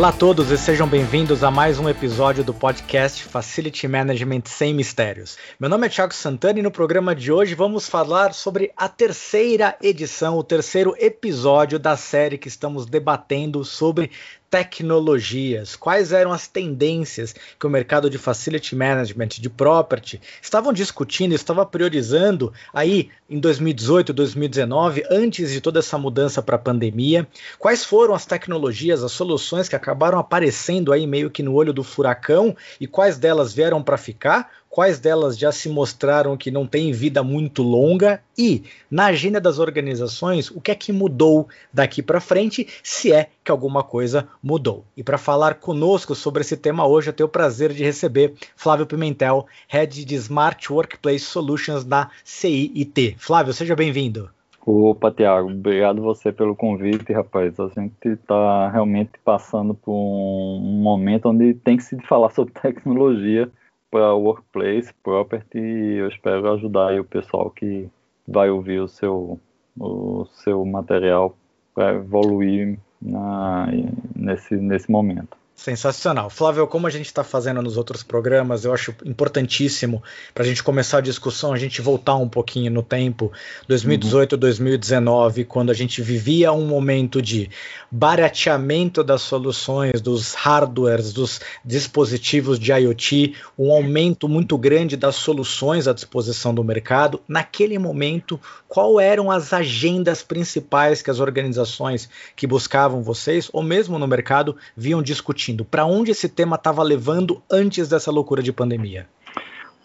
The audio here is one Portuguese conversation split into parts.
Olá a todos e sejam bem-vindos a mais um episódio do podcast Facility Management Sem Mistérios. Meu nome é Thiago Santana e no programa de hoje vamos falar sobre a terceira edição, o terceiro episódio da série que estamos debatendo sobre tecnologias, quais eram as tendências que o mercado de facility management, de property, estavam discutindo, estava priorizando aí em 2018, 2019, antes de toda essa mudança para a pandemia, quais foram as tecnologias, as soluções que acabaram aparecendo aí meio que no olho do furacão e quais delas vieram para ficar, quais delas já se mostraram que não têm vida muito longa e, na agenda das organizações, o que é que mudou daqui para frente, se é que alguma coisa mudou. E para falar conosco sobre esse tema hoje, eu tenho o prazer de receber Flávio Pimentel, Head de Smart Workplace Solutions da CIT. Flávio, seja bem-vindo. Opa, Tiago, obrigado você pelo convite, rapaz. A gente está realmente passando por um momento onde tem que se falar sobre tecnologia para workplace, property, e eu espero ajudar o pessoal que vai ouvir o seu, o seu material para evoluir na, nesse, nesse momento. Sensacional. Flávio, como a gente está fazendo nos outros programas, eu acho importantíssimo para a gente começar a discussão, a gente voltar um pouquinho no tempo, 2018, uhum. 2019, quando a gente vivia um momento de barateamento das soluções, dos hardwares, dos dispositivos de IoT, um aumento muito grande das soluções à disposição do mercado. Naquele momento, qual eram as agendas principais que as organizações que buscavam vocês, ou mesmo no mercado, viam discutindo? Para onde esse tema estava levando antes dessa loucura de pandemia?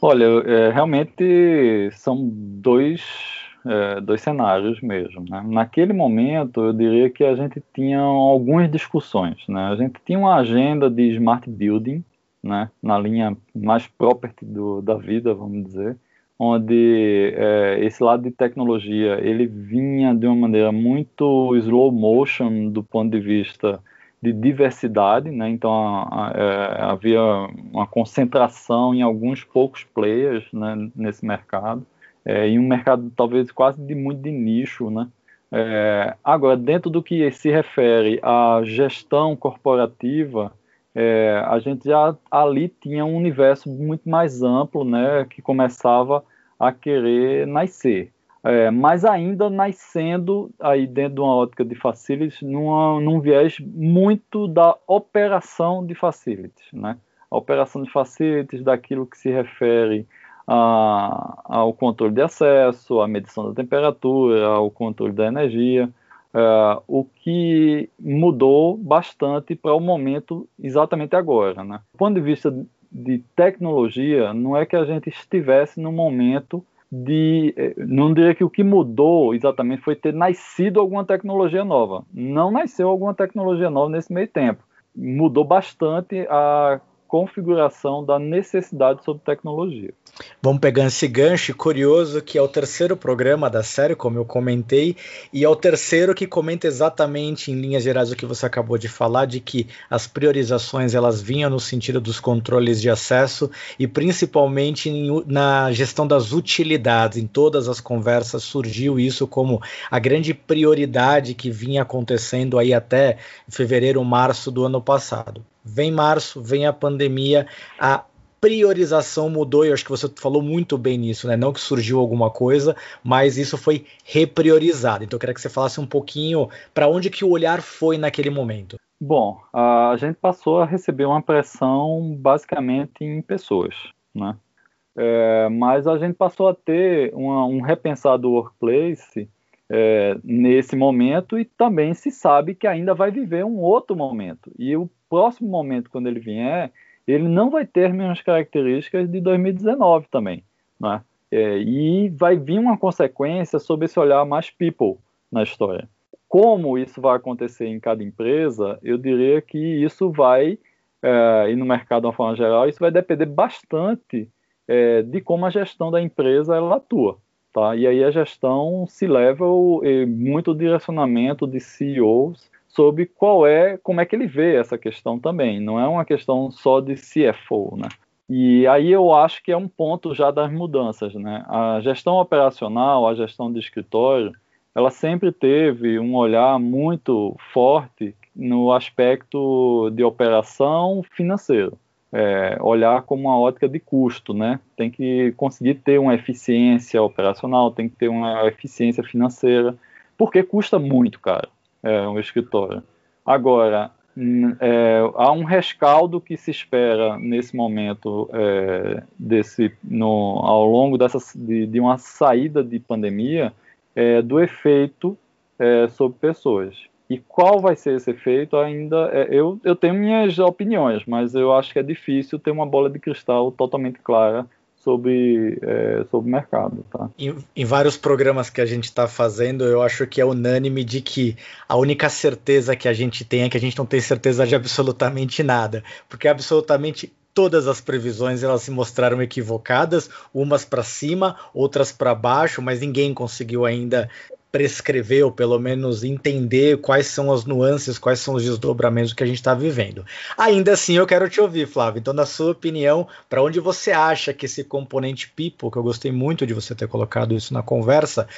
Olha, é, realmente são dois, é, dois cenários mesmo. Né? Naquele momento, eu diria que a gente tinha algumas discussões. Né? A gente tinha uma agenda de smart building, né? na linha mais property do, da vida, vamos dizer, onde é, esse lado de tecnologia ele vinha de uma maneira muito slow motion do ponto de vista de diversidade, né? então a, a, é, havia uma concentração em alguns poucos players né, nesse mercado, é, em um mercado talvez quase de muito de nicho. Né? É, agora, dentro do que se refere à gestão corporativa, é, a gente já ali tinha um universo muito mais amplo né, que começava a querer nascer é, mas ainda nascendo aí dentro de uma ótica de facilities, numa, num viés muito da operação de facilities, né? A operação de facilities daquilo que se refere a, ao controle de acesso, à medição da temperatura, ao controle da energia, é, o que mudou bastante para o momento exatamente agora, né? Do ponto de vista de tecnologia, não é que a gente estivesse no momento de. Eh, não diria que o que mudou exatamente foi ter nascido alguma tecnologia nova. Não nasceu alguma tecnologia nova nesse meio tempo. Mudou bastante a configuração da necessidade sobre tecnologia. Vamos pegando esse gancho curioso que é o terceiro programa da série, como eu comentei, e é o terceiro que comenta exatamente em linhas gerais o que você acabou de falar, de que as priorizações elas vinham no sentido dos controles de acesso e principalmente em, na gestão das utilidades. Em todas as conversas surgiu isso como a grande prioridade que vinha acontecendo aí até fevereiro, março do ano passado. Vem março, vem a pandemia, a priorização mudou, e acho que você falou muito bem nisso, né? Não que surgiu alguma coisa, mas isso foi repriorizado. Então eu queria que você falasse um pouquinho para onde que o olhar foi naquele momento. Bom, a gente passou a receber uma pressão basicamente em pessoas, né? É, mas a gente passou a ter uma, um repensado workplace é, nesse momento e também se sabe que ainda vai viver um outro momento. E o próximo momento, quando ele vier, ele não vai ter as mesmas características de 2019 também, né? É, e vai vir uma consequência sobre esse olhar mais people na história. Como isso vai acontecer em cada empresa, eu diria que isso vai, é, e no mercado de uma forma geral, isso vai depender bastante é, de como a gestão da empresa ela atua. Tá? E aí a gestão se leva o, muito direcionamento de CEOs sobre qual é, como é que ele vê essa questão também. Não é uma questão só de CFO, né? E aí eu acho que é um ponto já das mudanças, né? A gestão operacional, a gestão de escritório, ela sempre teve um olhar muito forte no aspecto de operação financeiro. É, olhar como uma ótica de custo, né? Tem que conseguir ter uma eficiência operacional, tem que ter uma eficiência financeira, porque custa muito, cara, é, um escritório. Agora, é, há um rescaldo que se espera nesse momento é, desse no, ao longo dessa de, de uma saída de pandemia é, do efeito é, sobre pessoas e qual vai ser esse efeito ainda é, eu, eu tenho minhas opiniões mas eu acho que é difícil ter uma bola de cristal totalmente clara sobre, é, sobre mercado. Tá? Em, em, vários programas que a gente está fazendo, eu acho que é unânime de que a única certeza que a gente tem é que a gente não tem certeza de absolutamente nada, porque absolutamente todas as previsões elas se mostraram equivocadas, umas para cima, outras para baixo, mas ninguém conseguiu ainda prescrever ou pelo menos entender quais são as nuances, quais são os desdobramentos que a gente está vivendo. Ainda assim, eu quero te ouvir, Flávio. Então, na sua opinião, para onde você acha que esse componente people, que eu gostei muito de você ter colocado isso na conversa,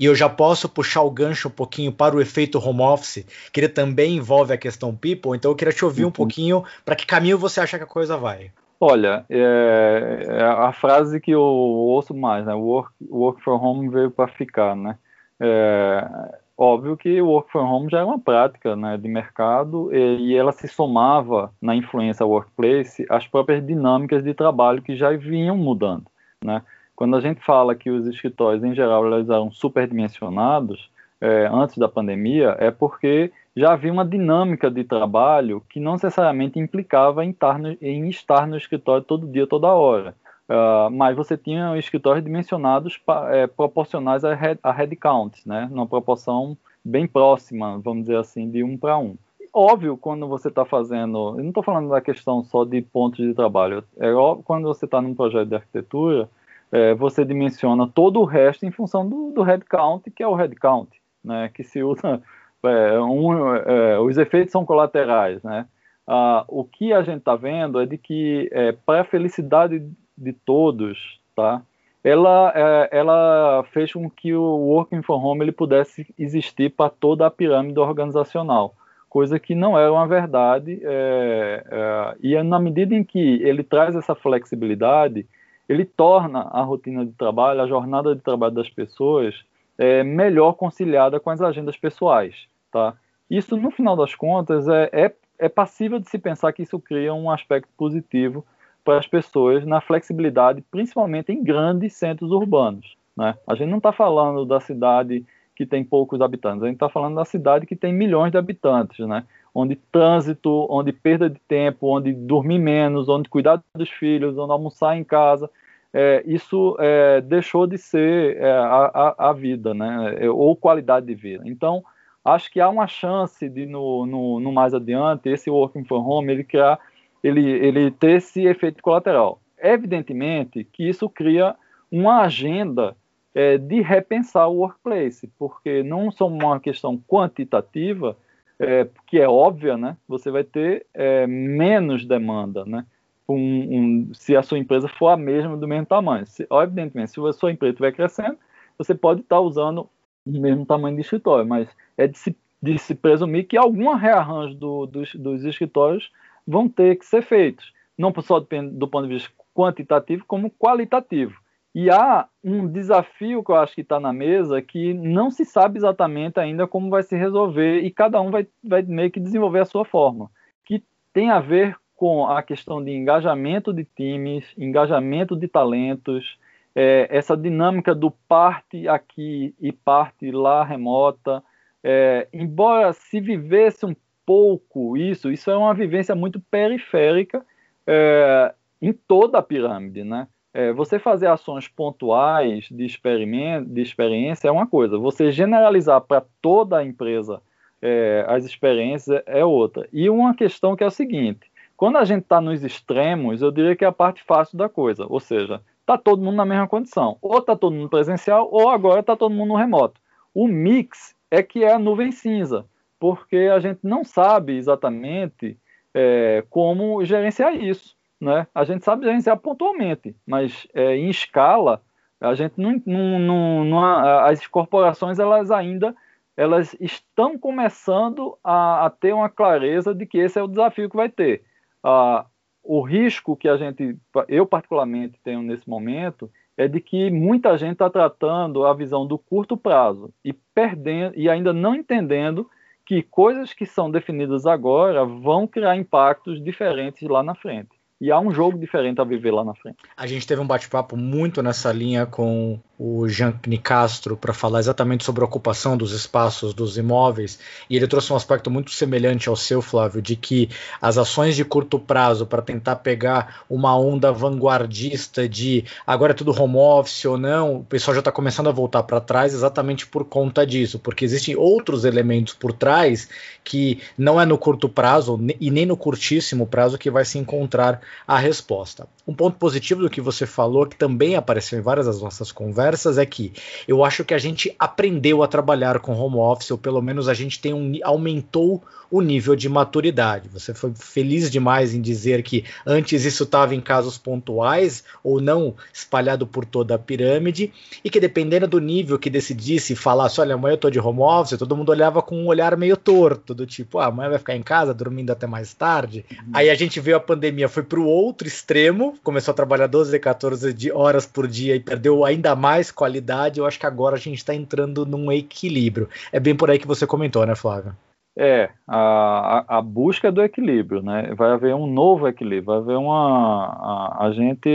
e eu já posso puxar o gancho um pouquinho para o efeito home office, que ele também envolve a questão people, então eu queria te ouvir uhum. um pouquinho para que caminho você acha que a coisa vai. Olha, é, é a frase que eu ouço mais, né? Work, work from home veio para ficar, né? É, óbvio que o work from home já é uma prática né, de mercado e, e, ela se somava na influência workplace às próprias dinâmicas de trabalho que já vinham mudando. Né? Quando a gente fala que os escritórios, em geral, eles eram superdimensionados é, antes da pandemia, é porque já havia uma dinâmica de trabalho que não necessariamente implicava em estar no, em estar no escritório todo dia, toda hora. Uh, mas você tinha escritórios dimensionados é, proporcionais a, head, a headcounts, né? numa proporção bem próxima, vamos dizer assim, de um para um. Óbvio, quando você está fazendo, eu não estou falando da questão só de pontos de trabalho, é óbvio, quando você está num projeto de arquitetura, é, você dimensiona todo o resto em função do, do headcount, que é o headcount, né? que se usa, é, um, é, os efeitos são colaterais, né? Uh, o que a gente está vendo é de que, é, para a felicidade de todos, tá? Ela, é, ela fez com que o Working from Home ele pudesse existir para toda a pirâmide organizacional, coisa que não era uma verdade. É, é, e na medida em que ele traz essa flexibilidade, ele torna a rotina de trabalho, a jornada de trabalho das pessoas é, melhor conciliada com as agendas pessoais, tá? Isso, no final das contas, é, é, é passível de se pensar que isso cria um aspecto positivo para as pessoas na flexibilidade, principalmente em grandes centros urbanos. Né? A gente não está falando da cidade que tem poucos habitantes, a gente está falando da cidade que tem milhões de habitantes, né? onde trânsito, onde perda de tempo, onde dormir menos, onde cuidar dos filhos, onde almoçar em casa, é, isso é, deixou de ser é, a, a, vida, né? É, ou qualidade de vida. Então, acho que há uma chance de, no, no, no mais adiante, esse working from home, ele criar ele, ele ter esse efeito colateral. Evidentemente que isso cria uma agenda é, de repensar o workplace, porque não só uma questão quantitativa, é, que é óbvia, né? Você vai ter é, menos demanda, né? Um, um, se a sua empresa for a mesma do mesmo tamanho. Se, evidentemente, se a sua empresa estiver crescendo, você pode estar usando o mesmo tamanho de escritório, mas é de se, de se presumir que algum rearranjo do, dos, dos escritórios vão ter que ser feitos, não só do ponto de vista quantitativo, como qualitativo. E há um desafio que eu acho que está na mesa que não se sabe exatamente ainda como vai se resolver e cada um vai, vai meio que desenvolver a sua forma, que tem a ver com a questão de engajamento de times, engajamento de talentos, é, essa dinâmica do parte aqui e parte lá remota. É, embora se vivesse um pouco isso, isso é uma vivência muito periférica é, em toda a pirâmide, né? É, você fazer ações pontuais de, experimento, de experiência é uma coisa, você generalizar para toda a empresa é, as experiências é outra. E uma questão que é o seguinte: quando a gente está nos extremos, eu diria que é a parte fácil da coisa, ou seja, está todo mundo na mesma condição, ou está todo mundo presencial, ou agora está todo mundo no remoto. O mix é que é a nuvem cinza porque a gente não sabe exatamente é, como gerenciar isso. Né? A gente sabe gerenciar pontualmente, mas é, em escala, a gente não, não, não, não, as corporações elas ainda elas estão começando a, a, ter uma clareza de que esse é o desafio que vai ter. Ah, o risco que a gente, eu particularmente tenho nesse momento, é de que muita gente está tratando a visão do curto prazo e perdendo e ainda não entendendo que coisas que são definidas agora vão criar impactos diferentes lá na frente. E há um jogo diferente a viver lá na frente. A gente teve um bate-papo muito nessa linha com o Jean Nicastro para falar exatamente sobre a ocupação dos espaços dos imóveis, e ele trouxe um aspecto muito semelhante ao seu, Flávio, de que as ações de curto prazo para tentar pegar uma onda vanguardista de agora é tudo home office ou não, o pessoal já está começando a voltar para trás exatamente por conta disso, porque existem outros elementos por trás que não é no curto prazo e nem no curtíssimo prazo que vai se encontrar a resposta. Um ponto positivo do que você falou, que também apareceu em várias das nossas conversas, é que eu acho que a gente aprendeu a trabalhar com home office, ou pelo menos a gente tem um, aumentou o nível de maturidade. Você foi feliz demais em dizer que antes isso estava em casos pontuais ou não espalhado por toda a pirâmide, e que dependendo do nível que decidisse falasse, olha, amanhã eu tô de home office, todo mundo olhava com um olhar meio torto, do tipo, ah, amanhã vai ficar em casa dormindo até mais tarde. Uhum. Aí a gente veio a pandemia, foi para o outro extremo, começou a trabalhar 12, 14 horas por dia e perdeu ainda mais qualidade. Eu acho que agora a gente está entrando num equilíbrio. É bem por aí que você comentou, né, Flávio? É, a, a, busca do equilíbrio, né? Vai haver um novo equilíbrio, vai haver uma. A, a gente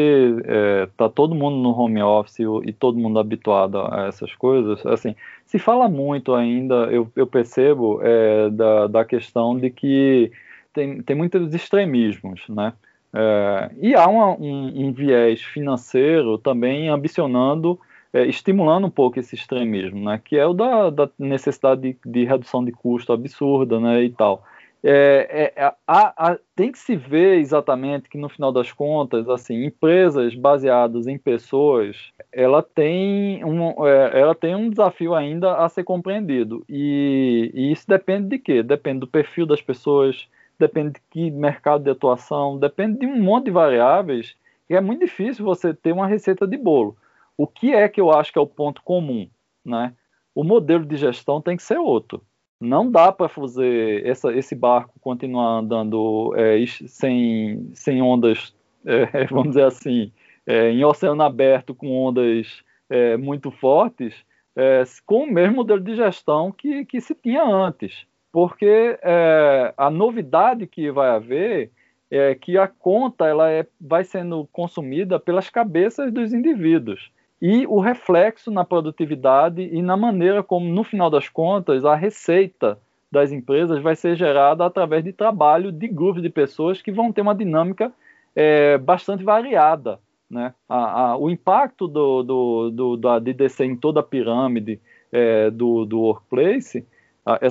é, tá todo mundo no home office e todo mundo habituado a essas coisas. Assim, se fala muito ainda, eu, eu percebo, é, da, da questão de que tem, tem muitos extremismos, né? É, e há uma, um, um viés financeiro também ambicionando é, estimulando um pouco esse extremismo, né, que é o da, da necessidade de, de, redução de custo absurda né, e tal. É, é, a, tem que se ver exatamente que no final das contas, assim, empresas baseadas em pessoas, ela tem um, é, ela tem um desafio ainda a ser compreendido e, e isso depende de quê? Depende do perfil das pessoas, depende de que mercado de atuação, depende de um monte de variáveis e é muito difícil você ter uma receita de bolo. O que é que eu acho que é o ponto comum? Né? O modelo de gestão tem que ser outro. Não dá para fazer essa, esse barco continuar andando é, sem, sem ondas, é, vamos dizer assim, é, em oceano aberto com ondas é, muito fortes, é, com o mesmo modelo de gestão que, que se tinha antes. Porque é, a novidade que vai haver é que a conta ela é, vai sendo consumida pelas cabeças dos indivíduos e o reflexo na produtividade e na maneira como, no final das contas, a receita das empresas vai ser gerada através de trabalho de grupos de pessoas que vão ter uma dinâmica é, bastante variada. Né? A, a, o impacto do, do, do, da, descer em toda a pirâmide é, do, do workplace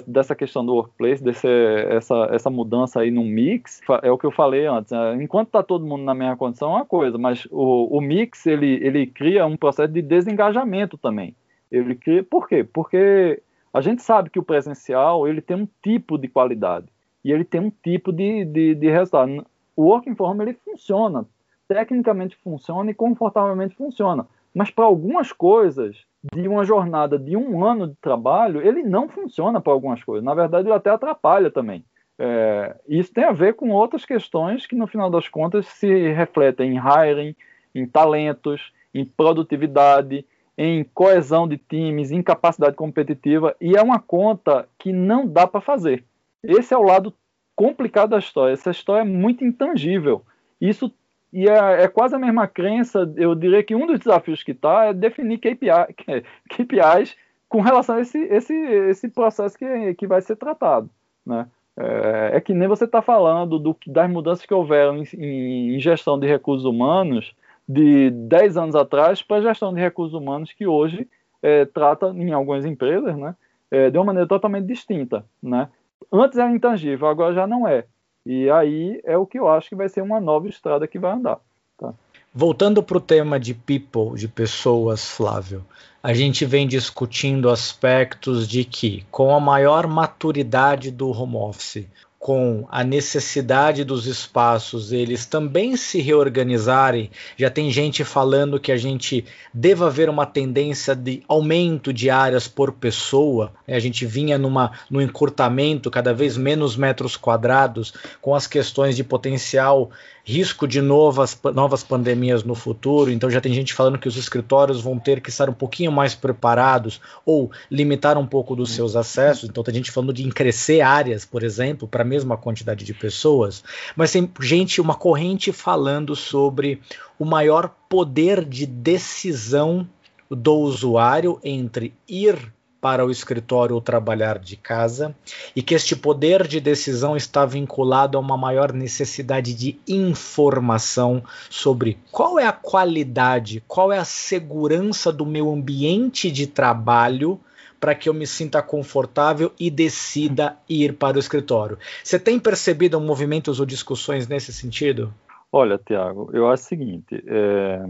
dessa questão do workplace, desse, essa, essa mudança aí no mix, é o que eu falei antes. Né? Enquanto está todo mundo na mesma condição, é uma coisa, mas o, o mix ele, ele cria um processo de desengajamento também. Ele cria, por quê? Porque a gente sabe que o presencial ele tem um tipo de qualidade e ele tem um tipo de, de, de resultado. O working from ele funciona, tecnicamente funciona e confortavelmente funciona, mas para algumas coisas de uma jornada de um ano de trabalho, ele não funciona para algumas coisas. Na verdade, ele até atrapalha também. É, isso tem a ver com outras questões que, no final das contas, se refletem em hiring, em talentos, em produtividade, em coesão de times, em capacidade competitiva, e é uma conta que não dá para fazer. Esse é o lado complicado da história. Essa história é muito intangível. Isso e é, é, quase a mesma crença, eu diria que um dos desafios que está é definir KPI, KPIs com relação a esse, esse, esse processo que, que vai ser tratado. Né? É, é que nem você está falando do, das mudanças que houveram em, em, gestão de recursos humanos de 10 anos atrás para a gestão de recursos humanos que hoje é, trata, em algumas empresas, né, é, de uma maneira totalmente distinta. Né? Antes era intangível, agora já não é. E aí é o que eu acho que vai ser uma nova estrada que vai andar. Tá? Voltando para o tema de people, de pessoas, Flávio, a gente vem discutindo aspectos de que, com a maior maturidade do home office, com a necessidade dos espaços eles também se reorganizarem. Já tem gente falando que a gente deva haver uma tendência de aumento de áreas por pessoa. A gente vinha numa, num encurtamento, cada vez menos metros quadrados, com as questões de potencial risco de novas, novas pandemias no futuro, então já tem gente falando que os escritórios vão ter que estar um pouquinho mais preparados ou limitar um pouco dos seus acessos, então tem gente falando de crescer áreas, por exemplo, para a mesma quantidade de pessoas, mas tem gente, uma corrente falando sobre o maior poder de decisão do usuário entre ir para o escritório ou trabalhar de casa, e que este poder de decisão está vinculado a uma maior necessidade de informação sobre qual é a qualidade, qual é a segurança do meu ambiente de trabalho para que eu me sinta confortável e decida ir para o escritório. Você tem percebido movimentos ou discussões nesse sentido? Olha, Tiago, eu acho o seguinte, é,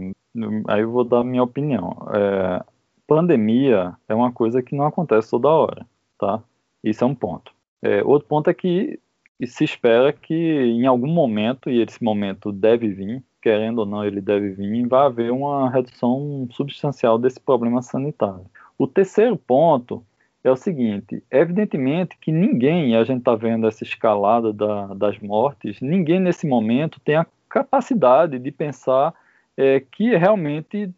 aí eu vou dar a minha opinião. É, pandemia é uma coisa que não acontece toda hora, tá? Isso é um ponto. É, outro ponto é que se espera que em algum momento, e esse momento deve vir, querendo ou não ele deve vir, vai haver uma redução substancial desse problema sanitário. O terceiro ponto é o seguinte: evidentemente que ninguém, a gente está vendo essa escalada da, das mortes, ninguém nesse momento tem a capacidade de pensar é, que realmente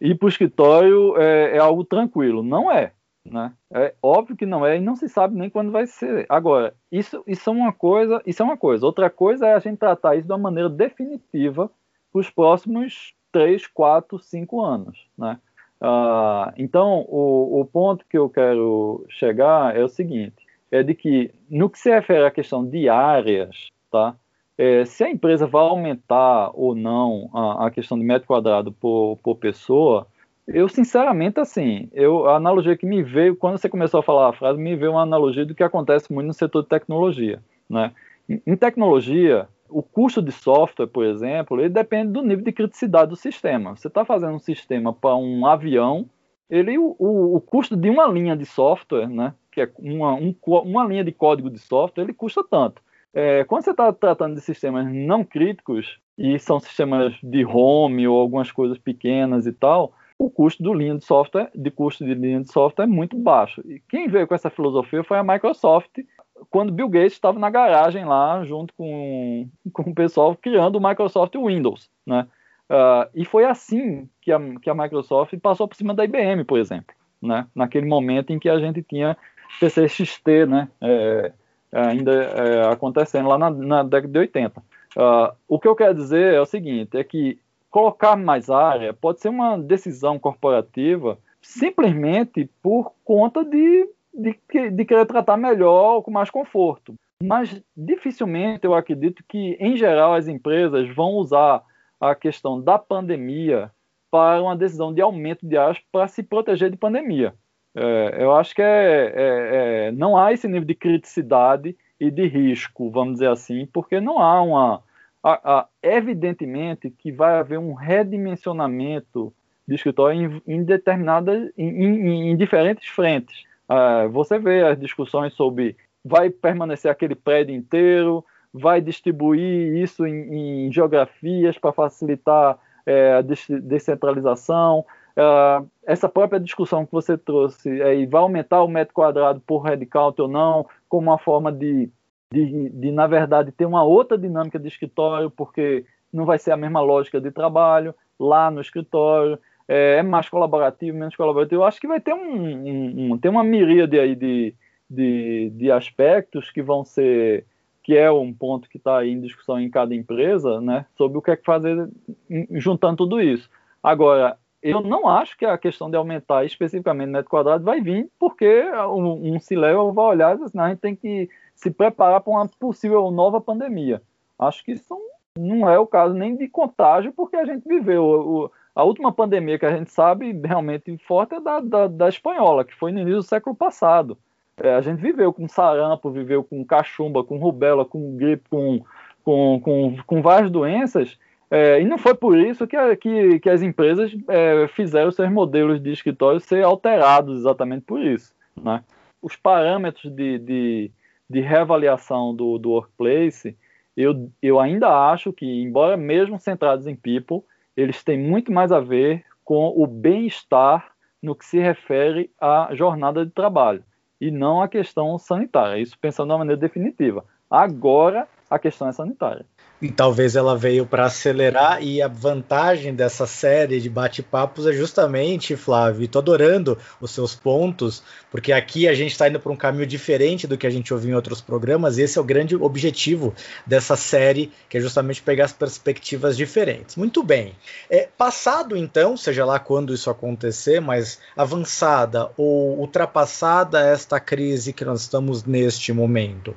ir para o escritório é, é, algo tranquilo. Não é. Né? É óbvio que não é e não se sabe nem quando vai ser. Agora, isso, isso é uma coisa, isso é uma coisa. Outra coisa é a gente tratar isso de uma maneira definitiva para os próximos 3, 4, 5 anos. Né? Uh, então, o, o ponto que eu quero chegar é o seguinte: é de que, no que se refere à questão de áreas, tá? É, se a empresa vai aumentar ou não a, a, questão de metro quadrado por, por pessoa, eu sinceramente, assim, eu, a analogia que me veio, quando você começou a falar a frase, me veio uma analogia do que acontece muito no setor de tecnologia. Né? Em, em tecnologia, o custo de software, por exemplo, ele depende do nível de criticidade do sistema. Você está fazendo um sistema para um avião, ele, o, o, custo de uma linha de software, né, que é uma, um, uma linha de código de software, ele custa tanto. É, quando você está tratando de sistemas não críticos, e são sistemas de home ou algumas coisas pequenas e tal, o custo do linha de software, de custo de linha de software é muito baixo. E quem veio com essa filosofia foi a Microsoft, quando Bill Gates estava na garagem lá, junto com, com o pessoal criando o Microsoft Windows, né? Uh, e foi assim que a, que a Microsoft passou por cima da IBM, por exemplo, né? Naquele momento em que a gente tinha PC XT, né? É, ainda é, acontecendo lá na, na, década de 80. Uh, ah, o que eu quero dizer é o seguinte, é que colocar mais área pode ser uma decisão corporativa simplesmente por conta de, de, de querer tratar melhor, com mais conforto. Mas dificilmente eu acredito que, em geral, as empresas vão usar a questão da pandemia para uma decisão de aumento de áreas para se proteger de pandemia. É, eu acho que é, é, é, não há esse nível de criticidade e de risco, vamos dizer assim, porque não há uma. Há, há, evidentemente que vai haver um redimensionamento de escritório em, em determinadas, em, em, em, diferentes frentes. Uh, você vê as discussões sobre vai permanecer aquele prédio inteiro, vai distribuir isso em, geografias para facilitar é, a descentralização, Uh, essa própria discussão que você trouxe aí vai aumentar o metro quadrado por headcount ou não, como uma forma de, de, de, na verdade, ter uma outra dinâmica de escritório, porque não vai ser a mesma lógica de trabalho lá no escritório, é, é mais colaborativo, menos colaborativo. Eu acho que vai ter um, um, um tem uma miríade aí de, de, de aspectos que vão ser que é um ponto que está em discussão em cada empresa, né, sobre o que é que fazer juntando tudo isso. Agora, eu não acho que a questão de aumentar especificamente o metro quadrado vai vir porque um, um C-Level vai olhar e assim, a gente tem que se preparar para uma possível nova pandemia. Acho que isso não é o caso nem de contágio, porque a gente viveu. O, a última pandemia que a gente sabe realmente forte é da, da, da espanhola, que foi no início do século passado. É, a gente viveu com sarampo, viveu com cachumba, com rubéola, com gripe, com, com, com, com várias doenças é, e não foi por isso que, a, que, que as empresas é, fizeram seus modelos de escritório ser alterados exatamente por isso. Né? Os parâmetros de, de, de reavaliação do, do workplace, eu, eu ainda acho que, embora mesmo centrados em people, eles têm muito mais a ver com o bem-estar no que se refere à jornada de trabalho e não à questão sanitária. Isso pensando de uma maneira definitiva. Agora, a questão é sanitária. E talvez ela veio para acelerar, e a vantagem dessa série de bate-papos é justamente, Flávio, e tô adorando os seus pontos, porque aqui a gente está indo para um caminho diferente do que a gente ouviu em outros programas, e esse é o grande objetivo dessa série, que é justamente pegar as perspectivas diferentes. Muito bem. É, passado então, seja lá quando isso acontecer, mas avançada ou ultrapassada esta crise que nós estamos neste momento.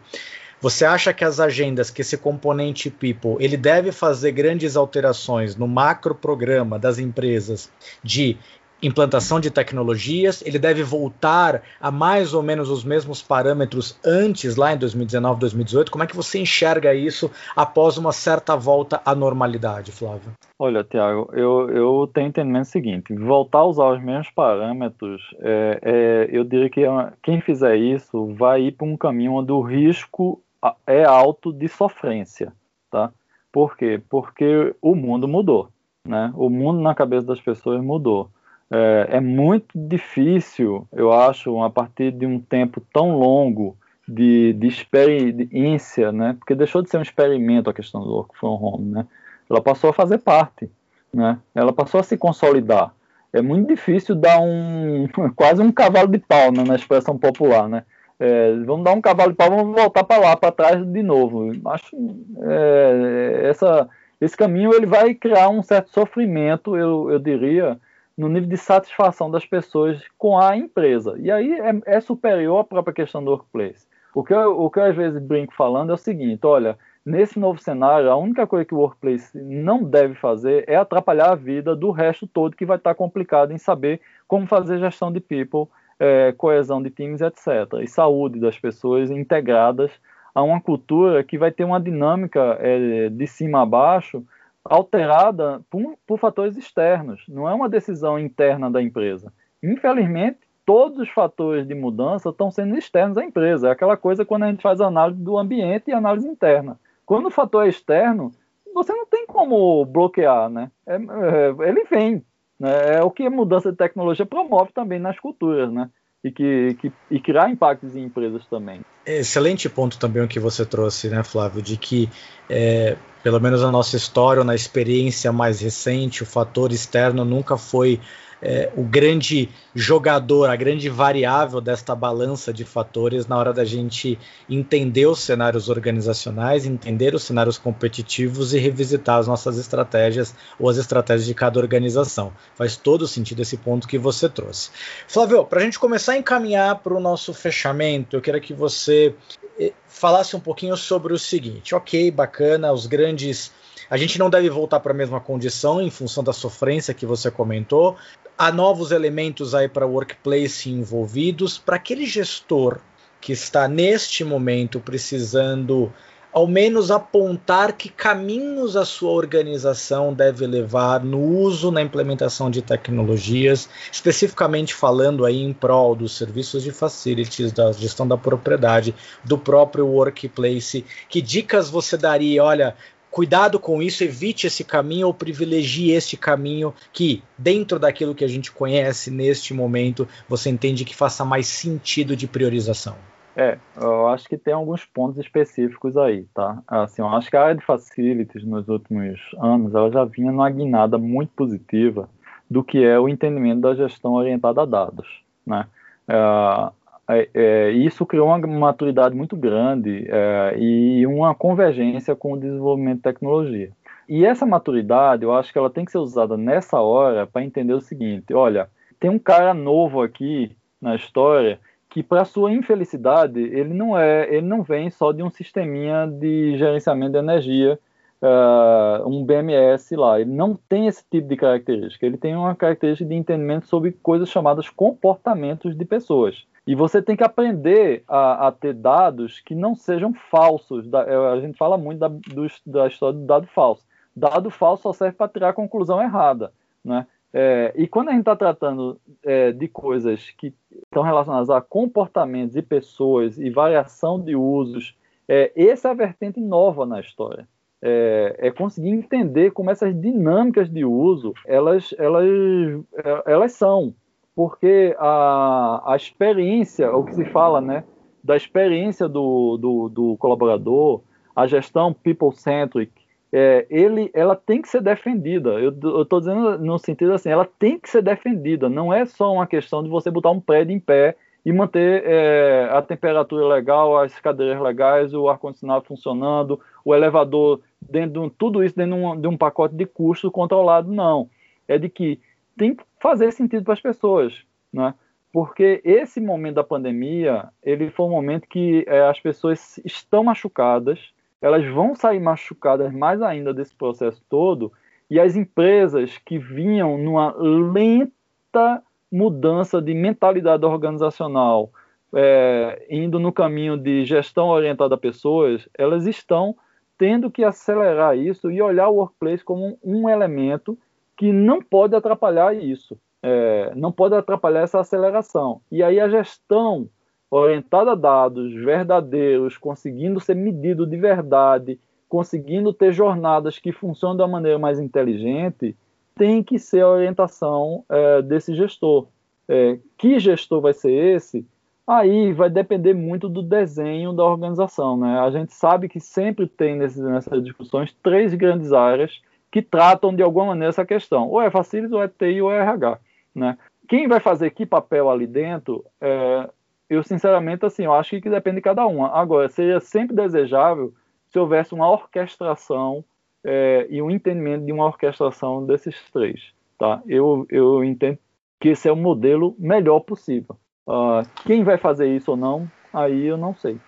Você acha que as agendas, que esse componente people, ele deve fazer grandes alterações no macro programa das empresas de implantação de tecnologias, ele deve voltar a mais ou menos os mesmos parâmetros antes, lá em 2019, 2018? Como é que você enxerga isso após uma certa volta à normalidade, Flávio? Olha, Tiago, eu, eu tenho entendimento o seguinte: voltar a usar os mesmos parâmetros, é, é, eu diria que quem fizer isso vai ir para um caminho onde o risco é alto de sofrência, tá? Por quê? Porque o mundo mudou, né? O mundo na cabeça das pessoas mudou. É, é muito difícil, eu acho, a partir de um tempo tão longo de, de experiência, né? Porque deixou de ser um experimento a questão do work from home, né? Ela passou a fazer parte, né? Ela passou a se consolidar. É muito difícil dar um quase um cavalo de pau né, na expressão popular, né? É, vamos dar um cavalo de pau, vamos voltar para lá, para trás de novo. Acho é, essa, esse caminho ele vai criar um certo sofrimento, eu, eu diria, no nível de satisfação das pessoas com a empresa. E aí é, é superior à própria questão do workplace. O que, eu, o que eu às vezes brinco falando é o seguinte: olha, nesse novo cenário, a única coisa que o workplace não deve fazer é atrapalhar a vida do resto todo que vai estar complicado em saber como fazer gestão de people é, coesão de times, etc. E saúde das pessoas integradas a uma cultura que vai ter uma dinâmica é, de cima a baixo alterada por, por, fatores externos, não é uma decisão interna da empresa. Infelizmente, todos os fatores de mudança estão sendo externos à empresa. É aquela coisa quando a gente faz análise do ambiente e análise interna. Quando o fator é externo, você não tem como bloquear, né? É, é, ele vem, né? É o que a mudança de tecnologia promove também nas culturas, né? E, que, que, e criar impactos em empresas também. Excelente ponto também o que você trouxe, né, Flávio, de que é, pelo menos na nossa história, ou na experiência mais recente, o fator externo nunca foi é, o grande jogador, a grande variável desta balança de fatores na hora da gente entender os cenários organizacionais, entender os cenários competitivos e revisitar as nossas estratégias ou as estratégias de cada organização. Faz todo sentido esse ponto que você trouxe. Flávio, para a gente começar a encaminhar para o nosso fechamento, eu queria que você eh, falasse um pouquinho sobre o seguinte. Ok, bacana, os grandes a gente não deve voltar para a mesma condição em função da sofrência que você comentou, há novos elementos aí para o workplace envolvidos, para aquele gestor que está neste momento precisando ao menos apontar que caminhos a sua organização deve levar no uso, na implementação de tecnologias, especificamente falando aí em prol dos serviços de facilities, da gestão da propriedade, do próprio workplace. Que dicas você daria? Olha, cuidado com isso, evite esse caminho ou privilegie este caminho que, dentro daquilo que a gente conhece neste momento, você entende que faça mais sentido de priorização? É, eu acho que tem alguns pontos específicos aí, tá? Assim, eu acho que a área de facilities nos últimos anos, ela já vinha numa guinada muito positiva do que é o entendimento da gestão orientada a dados, né? Uh, é, é, isso criou uma maturidade muito grande é, e uma convergência com o desenvolvimento de tecnologia. E essa maturidade, eu acho que ela tem que ser usada nessa hora para entender o seguinte: olha, tem um cara novo aqui na história que, para sua infelicidade, ele não é, ele não vem só de um sisteminha de gerenciamento de energia, uh, um BMS lá. Ele não tem esse tipo de característica. Ele tem uma característica de entendimento sobre coisas chamadas comportamentos de pessoas. E você tem que aprender a, a ter dados que não sejam falsos. Da, é, a gente fala muito da, do, da história do dado falso. Dado falso só serve para tirar a conclusão errada. Né? É, e quando a gente está tratando é, de coisas que estão relacionadas a comportamentos e pessoas e variação de usos, é, essa é a vertente nova na história. É, é, conseguir entender como essas dinâmicas de uso elas, elas, é, elas são. Porque a, a experiência, o que se fala, né, da experiência do, do, do colaborador, a gestão people-centric, é, ele, ela tem que ser defendida. Eu estou dizendo no sentido assim, ela tem que ser defendida. Não é só uma questão de você botar um prédio em pé e manter é, a temperatura legal, as cadeiras legais, o ar-condicionado funcionando, o elevador dentro de um, tudo isso dentro de um, de um pacote de custo controlado. Não. É de que tem que fazer sentido para as pessoas, né? Porque esse momento da pandemia, ele foi um momento que é, as pessoas estão machucadas, elas vão sair machucadas mais ainda desse processo todo, e as empresas que vinham numa lenta mudança de mentalidade organizacional, é, indo no caminho de gestão orientada a pessoas, elas estão tendo que acelerar isso e olhar o workplace como um elemento que não pode atrapalhar isso, é, não pode atrapalhar essa aceleração. E aí a gestão orientada a dados verdadeiros, conseguindo ser medido de verdade, conseguindo ter jornadas que funcionam da maneira mais inteligente, tem que ser a orientação é, desse gestor. É, que gestor vai ser esse? Aí vai depender muito do desenho da organização. Né? A gente sabe que sempre tem nessas discussões três grandes áreas que tratam de alguma maneira essa questão. Ou é Facilities, ou é TI, ou é RH. Né? Quem vai fazer que papel ali dentro é, eu sinceramente assim, eu acho que depende de cada uma. Agora, seria sempre desejável se houvesse uma orquestração é, e um entendimento de uma orquestração desses três, tá? Eu, eu entendo que esse é o modelo melhor possível. Uh, quem vai fazer isso ou não, aí eu não sei.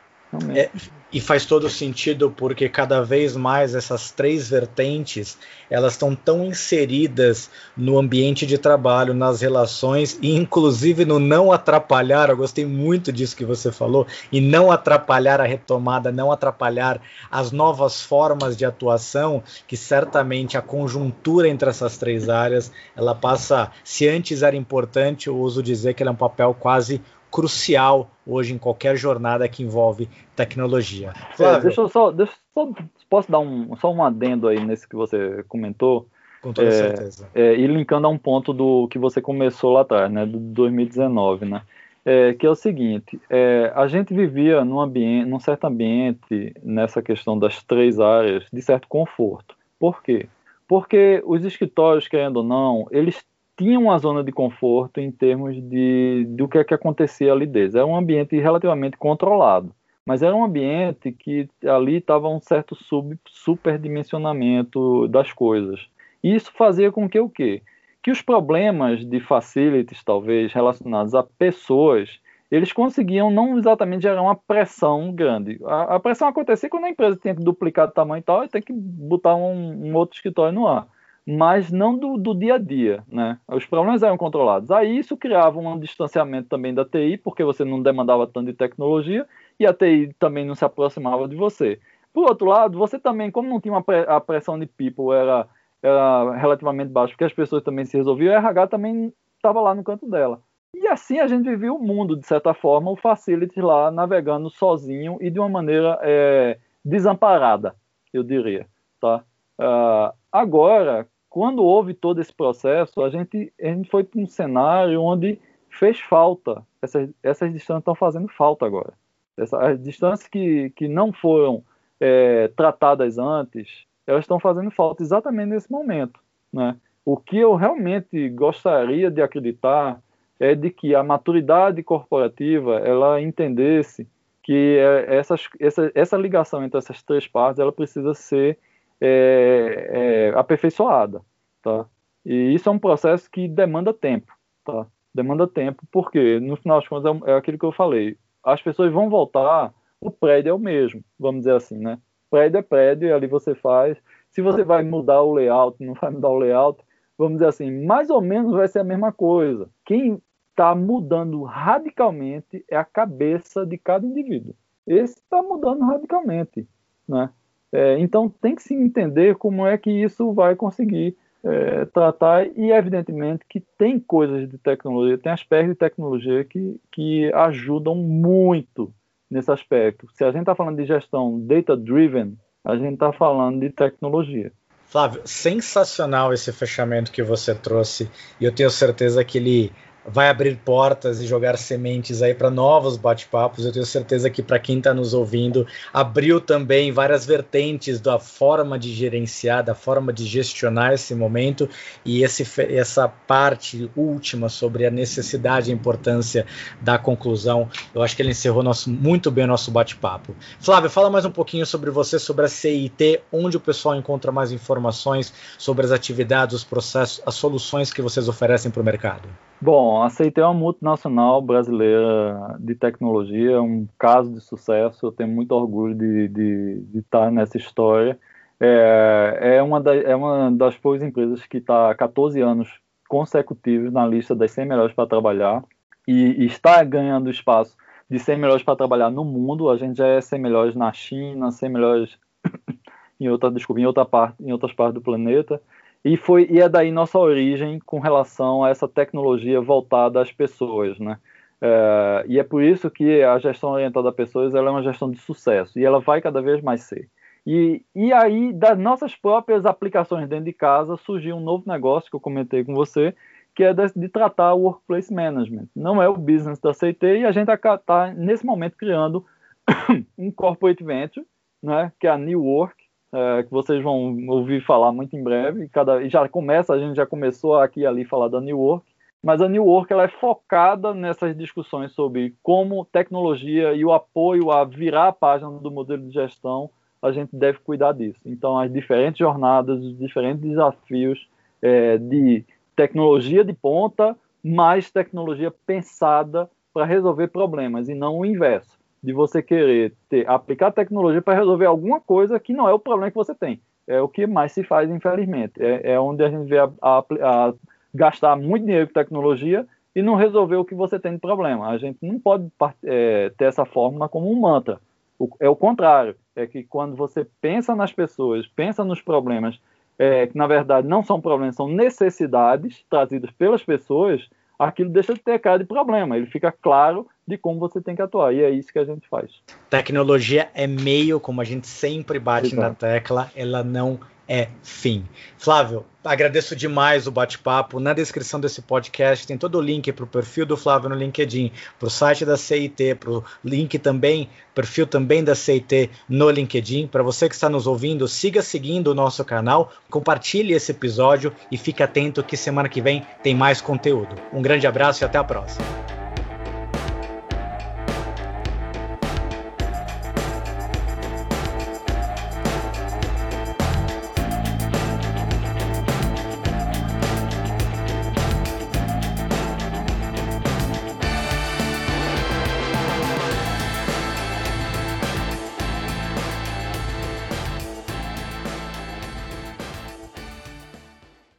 É, e faz todo sentido porque cada vez mais essas três vertentes elas estão tão inseridas no ambiente de trabalho, nas relações e inclusive no não atrapalhar. Eu gostei muito disso que você falou e não atrapalhar a retomada, não atrapalhar as novas formas de atuação que certamente a conjuntura entre essas três áreas ela passa. Se antes era importante, eu uso dizer que ela é um papel quase crucial hoje em qualquer jornada que envolve tecnologia. É, deixa eu só, deixa só, posso dar um, só um adendo aí nesse que você comentou? Com toda é, certeza. É, e linkando a um ponto do que você começou lá atrás, né, do 2019, né? É, que é o seguinte, é, a gente vivia num ambiente, num certo ambiente, nessa questão das três áreas, de certo conforto. Por quê? Porque os escritórios, querendo ou não, eles tinha uma zona de conforto em termos de do que é que acontecia ali deles. Era um ambiente relativamente controlado, mas era um ambiente que ali estava um certo sub, superdimensionamento das coisas. E isso fazia com que o quê? Que os problemas de facilities, talvez, relacionados a pessoas, eles conseguiam não exatamente gerar uma pressão grande. A, a pressão acontecia quando a empresa tinha que duplicar o tamanho e tal, e tem que botar um, um outro escritório no ar mas não do, do, dia a dia, né? Os problemas eram controlados. Aí isso criava um distanciamento também da TI, porque você não demandava tanto de tecnologia e a TI também não se aproximava de você. Por outro lado, você também, como não tinha uma pre a pressão de people era, era relativamente baixa, porque as pessoas também se resolviam, o RH também estava lá no canto dela. E assim a gente vivia o mundo, de certa forma, o Facility lá navegando sozinho e de uma maneira é, desamparada, eu diria. Tá? Uh, agora, quando houve todo esse processo, a gente, a gente foi para um cenário onde fez falta. Essas, essas distâncias estão fazendo falta agora. As distâncias que, que não foram é, tratadas antes, elas estão fazendo falta exatamente nesse momento. Né? O que eu realmente gostaria de acreditar é de que a maturidade corporativa ela entendesse que é, essas, essa, essa ligação entre essas três partes ela precisa ser é, é, aperfeiçoada, tá? E isso é um processo que demanda tempo, tá? Demanda tempo, porque no final das contas é, é aquilo que eu falei. As pessoas vão voltar, o prédio é o mesmo, vamos dizer assim, né? Prédio é prédio e ali você faz. Se você vai mudar o layout, não vai mudar o layout, vamos dizer assim, mais ou menos vai ser a mesma coisa. Quem está mudando radicalmente é a cabeça de cada indivíduo. Esse está mudando radicalmente, né? É, então tem que se entender como é que isso vai conseguir é, tratar e evidentemente que tem coisas de tecnologia, tem aspectos de tecnologia que, que ajudam muito nesse aspecto. Se a gente está falando de gestão data-driven, a gente está falando de tecnologia. Flávio, sensacional esse fechamento que você trouxe e eu tenho certeza que ele vai abrir portas e jogar sementes aí para novos bate-papos. Eu tenho certeza que para quem está nos ouvindo, abriu também várias vertentes da forma de gerenciar, da forma de gestionar esse momento e esse, essa parte última sobre a necessidade e a importância da conclusão. Eu acho que ele encerrou nosso, muito bem o nosso bate-papo. Flávio, fala mais um pouquinho sobre você, sobre a CIT, onde o pessoal encontra mais informações sobre as atividades, os processos, as soluções que vocês oferecem para o mercado. Bom, a CIT é uma multinacional brasileira de tecnologia, um caso de sucesso. Eu tenho muito orgulho de, de, de estar nessa história. É, é, uma da, é uma das poucas empresas que está há 14 anos consecutivos na lista das 100 melhores para trabalhar e, e, está ganhando espaço de 100 melhores para trabalhar no mundo. A gente já é 100 melhores na China, 100 melhores em outra, desculpa, em outra parte, em outras partes do planeta. E, foi, e é daí nossa origem com relação a essa tecnologia voltada às pessoas, né? É, e é por isso que a gestão orientada a pessoas ela é uma gestão de sucesso e ela vai cada vez mais ser. E, e aí, das nossas próprias aplicações dentro de casa, surgiu um novo negócio que eu comentei com você, que é de, de tratar o workplace management. Não é o business da CT e a gente está tá, nesse momento criando um corporate venture, né, que é a New Work, é, que vocês vão ouvir falar muito em breve. Cada, e já começa, a gente já começou aqui ali falar da New Work, mas a New Work ela é focada nessas discussões sobre como tecnologia e o apoio a virar a página do modelo de gestão a gente deve cuidar disso. Então, as diferentes jornadas, os diferentes desafios é, de tecnologia de ponta, mais tecnologia pensada para resolver problemas e não o inverso de você querer ter, aplicar tecnologia para resolver alguma coisa que não é o problema que você tem. É o que mais se faz, infelizmente. É, é onde a gente vê a, a, a gastar muito dinheiro com tecnologia e não resolver o que você tem de problema. A gente não pode é, ter essa fórmula como um mantra. O, é o contrário. É que quando você pensa nas pessoas, pensa nos problemas, é, que na verdade não são problemas, são necessidades trazidas pelas pessoas, aquilo deixa de ter cara de problema. Ele fica claro de como você tem que atuar. E é isso que a gente faz. Tecnologia é meio, como a gente sempre bate Exato. na tecla, ela não é fim. Flávio, agradeço demais o bate-papo. Na descrição desse podcast tem todo o link para o perfil do Flávio no LinkedIn, para o site da CIT, para o link também, perfil também da CIT no LinkedIn. Para você que está nos ouvindo, siga seguindo o nosso canal, compartilhe esse episódio e fique atento que semana que vem tem mais conteúdo. Um grande abraço e até a próxima.